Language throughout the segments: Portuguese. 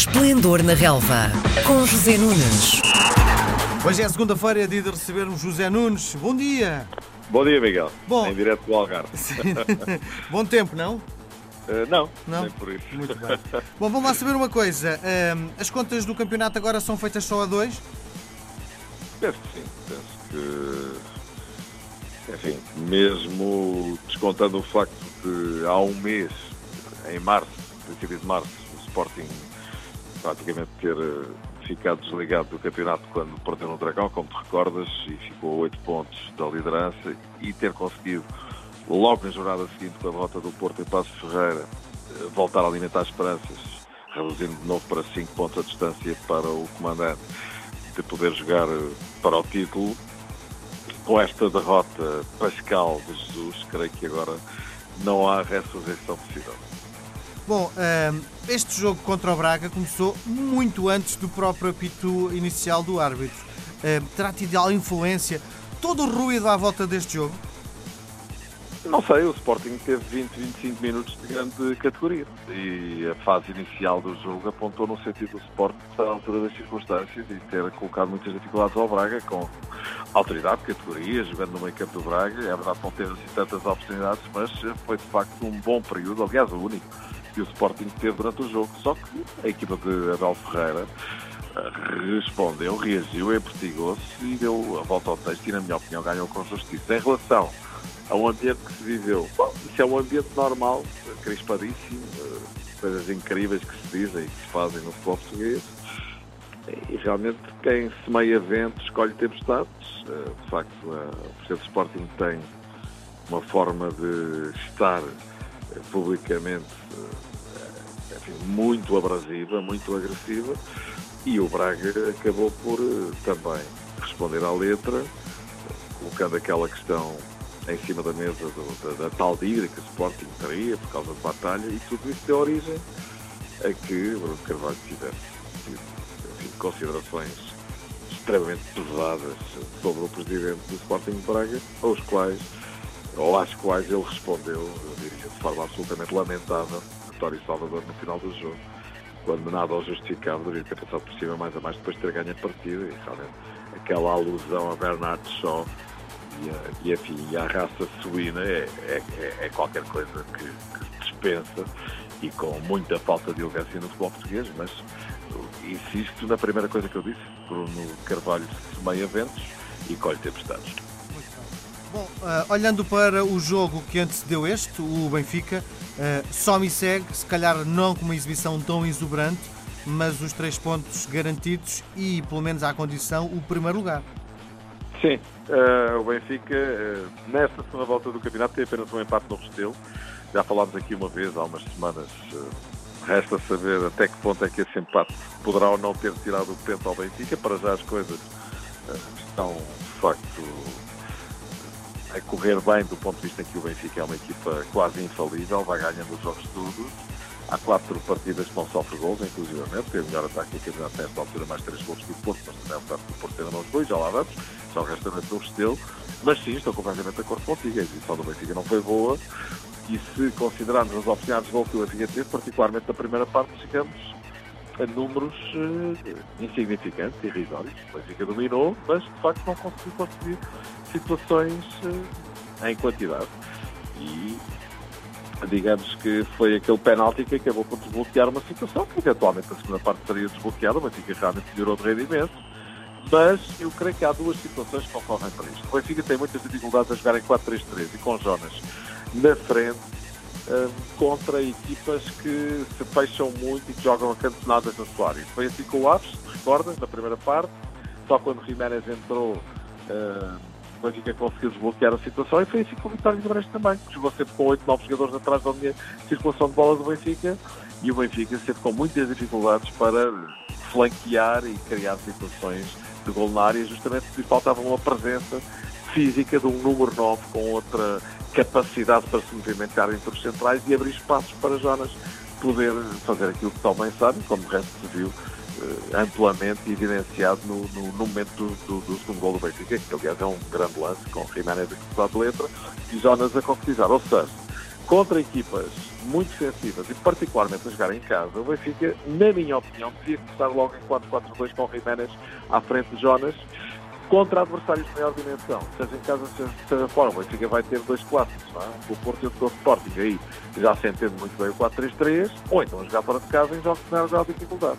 Esplendor na Relva, com José Nunes. Hoje é segunda-feira, é dia de recebermos José Nunes. Bom dia! Bom dia, Miguel. Bom. Em direto do Algarve. Bom tempo, não? Uh, não, Não? nem por isso. Muito bem. Bom, vamos lá saber uma coisa. Ahm, as contas do campeonato agora são feitas só a dois? Penso que sim. Penso que, enfim, mesmo descontando o facto de há um mês, em março, princípio de março, o Sporting praticamente ter eh, ficado desligado do campeonato quando perdeu no Dragão, como te recordas, e ficou a 8 pontos da liderança, e ter conseguido, logo na jornada seguinte, com a derrota do Porto em Passos Ferreira, eh, voltar a alimentar esperanças, reduzindo de novo para 5 pontos a distância para o comandante, de poder jogar eh, para o título. Com esta derrota pascal de Jesus, creio que agora não há ressurreição possível. Bom, ahm, este jogo contra o Braga começou muito antes do próprio apito inicial do árbitro. Ahm, terá tido alguma influência todo o ruído à volta deste jogo? Não sei, o Sporting teve 20, 25 minutos de grande categoria e a fase inicial do jogo apontou no sentido do Sporting estar à altura das circunstâncias e ter colocado muitas dificuldades ao Braga com autoridade, categoria, jogando no meio campo do Braga. É verdade que não teve assim tantas oportunidades, mas foi de facto um bom período, aliás o único que o Sporting teve durante o jogo. Só que a equipa de Abel Ferreira eh, respondeu, reagiu, empertigou-se e deu a volta ao texto e, na minha opinião, ganhou com justiça. Em relação ao ambiente que se viveu, bom, isso é um ambiente normal, crispadíssimo, eh, coisas incríveis que se dizem e que se fazem no futebol português. E realmente quem semeia vento escolhe tempestades. Eh, De facto, o Presidente Sporting tem uma forma de estar publicamente eh, enfim, muito abrasiva, muito agressiva, e o Braga acabou por eh, também responder à letra, colocando aquela questão em cima da mesa do- da, da tal dívida que o Sporting teria por causa de batalha, e tudo isso deu origem a que Bruno Carvalho tivesse tido enfim, considerações extremamente pesadas sobre o presidente do Sporting de Braga, aos quais, ou às quais ele respondeu, eu diria, de forma absolutamente lamentável, António Salvador, no final do jogo, quando nada o justificava, deveria ter passado por cima mais a mais depois de ter ganho a partida, e realmente aquela alusão a Bernard Shaw e, a, e, enfim, e à raça suína é, é, é- é qualquer coisa que, que dispensa e com muita falta de elegância no futebol português, mas insisto na primeira coisa que eu disse, Bruno Carvalho semeia ventos e colhe tempestades. Bom, ah, olhando para o jogo que antecedeu este, o Benfica, ah, só me segue, se calhar não com uma exibição tão exuberante, mas os três pontos garantidos e, pelo menos à condição, o primeiro lugar. Sim, eh, o Benfica, eh, nesta segunda volta do campeonato, tem apenas um empate no Restelo. Já falámos aqui uma vez, há umas semanas. resta saber até que ponto é que esse empate poderá ou não ter tirado o pento ao Benfica. Para já as coisas estão, de facto, a correr bem do ponto de vista que o Benfica é uma equipa quase infalível, vai ganhando os jogos todos. Há quatro partidas que não sofre gols, inclusivamente. Tem o melhor ataque do campeonato nesta altura, mais três gols que o Porto, mas também é o caso do Porto dois, já lá vamos. Só o restamento do Restelo. Mas sim, estou completamente de acordo contigo. A exibição do Benfica não foi boa. E se considerarmos as oportunidades de gol que o Benfica teve, particularmente na primeira parte, chegamos a números eh, insignificantes, irrisórios. O Benfica dominou, mas de facto não conseguiu construir situações eh, em quantidade. E digamos que foi aquele penalti que acabou por desbloquear uma situação que eventualmente a segunda parte seria desbloqueada, o Benfica realmente melhorou de rendimento. Mas eu creio que há duas situações que ocorrem para isto. O Benfica tem muitas dificuldades a jogar em 4-3-3 e com Jonas na frente contra equipas que se fecham muito e que jogam acantonadas na sua área. Foi assim com o Aves, recordas, na primeira parte, só quando Jiménez entrou hum, o Benfica conseguiu desbloquear a situação. E foi assim com o Vitória Guimarães também, que jogou sempre com 8, 9 jogadores atrás da linha circulação de bola do Benfica. E o Benfica sempre com muitas dificuldades para flanquear e criar situações de gol na área, justamente porque faltava uma presença física de um número 9 com outra capacidade para se movimentar entre os centrais e abrir espaços para Jonas poder fazer aquilo que tão bem sabe, como de resto se viu eh, amplamente evidenciado no, no, no momento do, do, do segundo gol do Benfica, que aliás é um grande lance com Jiménez a de letra e Jonas a concretizar. Ou seja, contra equipas muito defensivas e particularmente a jogar em casa, o Benfica, na minha opinião, devia começar logo em 4-4-2 com o Jiménez à frente de Jonas, contra adversários de maior dimensão, seja em casa, seja fora. O Benfica vai ter dois clássicos, não é? o Porto e o Sporting. Aí já se entende muito bem o 4-3-3, ou então jogar fora de casa em jogos de maior de dificuldade.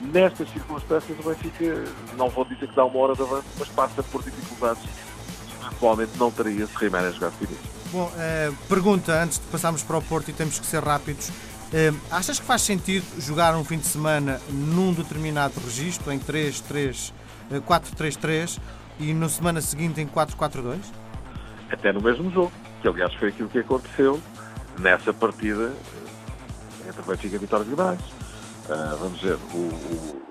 Nestas circunstâncias, o Benfica, não vou dizer que dá uma hora de avanço, mas passa por dificuldades que não teria se Jiménez jogasse início. Bom, eh, pergunta, antes de passarmos para o Porto e temos que ser rápidos, eh, achas que faz sentido jogar um fim de semana num determinado registro, em 3-3, 4-3-3, e na semana seguinte em 4-4-2? Até no mesmo jogo, que aliás foi aquilo que aconteceu nessa partida entre Benfica e Vitória de Guimarães. Uh, vamos dizer, o, o,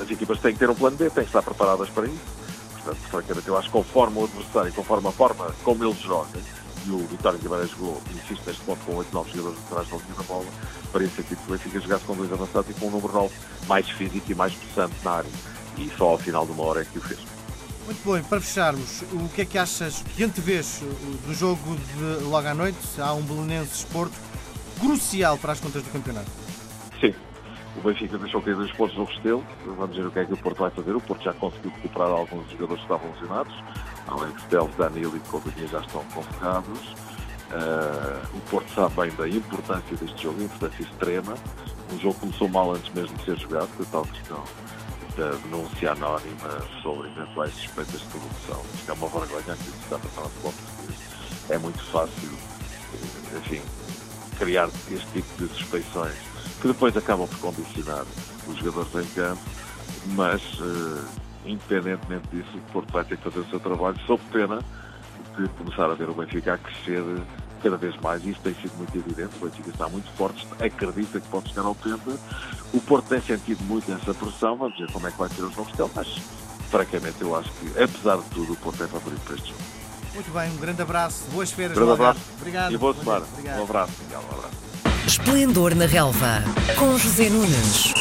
as equipas têm que ter um plano B, têm que estar preparadas para isso. Portanto, francamente, eu acho que conforme o adversário, conforme a forma como ele joga, e o Vitória de Guimarães jogou, insisto neste ponto, com 8, 9 jogadores atrás da linha da bola, faria sentido que o Benfica jogasse com dois avançados e com um número 9 mais físico e mais possante na área. E só ao final de uma hora é que o fez. Muito bem, para fecharmos, o que é que achas, que antevês do jogo de logo à noite? Há um Belenenses Porto crucial para as contas do campeonato. Sim, o Benfica deixou cair dois pontos no Restelo. Vamos ver o que é que o Porto vai fazer. O Porto já conseguiu recuperar alguns jogadores que estavam lesionados. Alex Teles, Danilo e companhia já estão convocados. Uh, o Porto sabe bem da importância deste jogo, importância extrema. O jogo começou mal antes mesmo de ser jogado, por tal questão da denúncia anónima sobre eventuais suspeitas de corrupção. Isto é uma vergonha que está a passar no futebol português. É muito fácil, eh, enfim, criar este tipo de suspeições que depois acabam por condicionar os jogadores em campo, mas uh, independentemente disso, o Porto vai ter que fazer o seu trabalho sob pena de começar a ver o Benfica a crescer cada vez mais, e isso tem sido muito evidente, o Benfica está muito forte, acredita que pode chegar ao 80, o Porto tem sentido muito essa pressão, vamos ver como é que vai ser os novos dele, mas francamente eu acho que, apesar de tudo, o Porto é favorito para este jogo. Muito bem, um grande abraço, boas feiras. Um grande abraço. Obrigado. E boa semana. Um abraço, Miguel, um abraço. Esplendor na Relva, com José Nunes.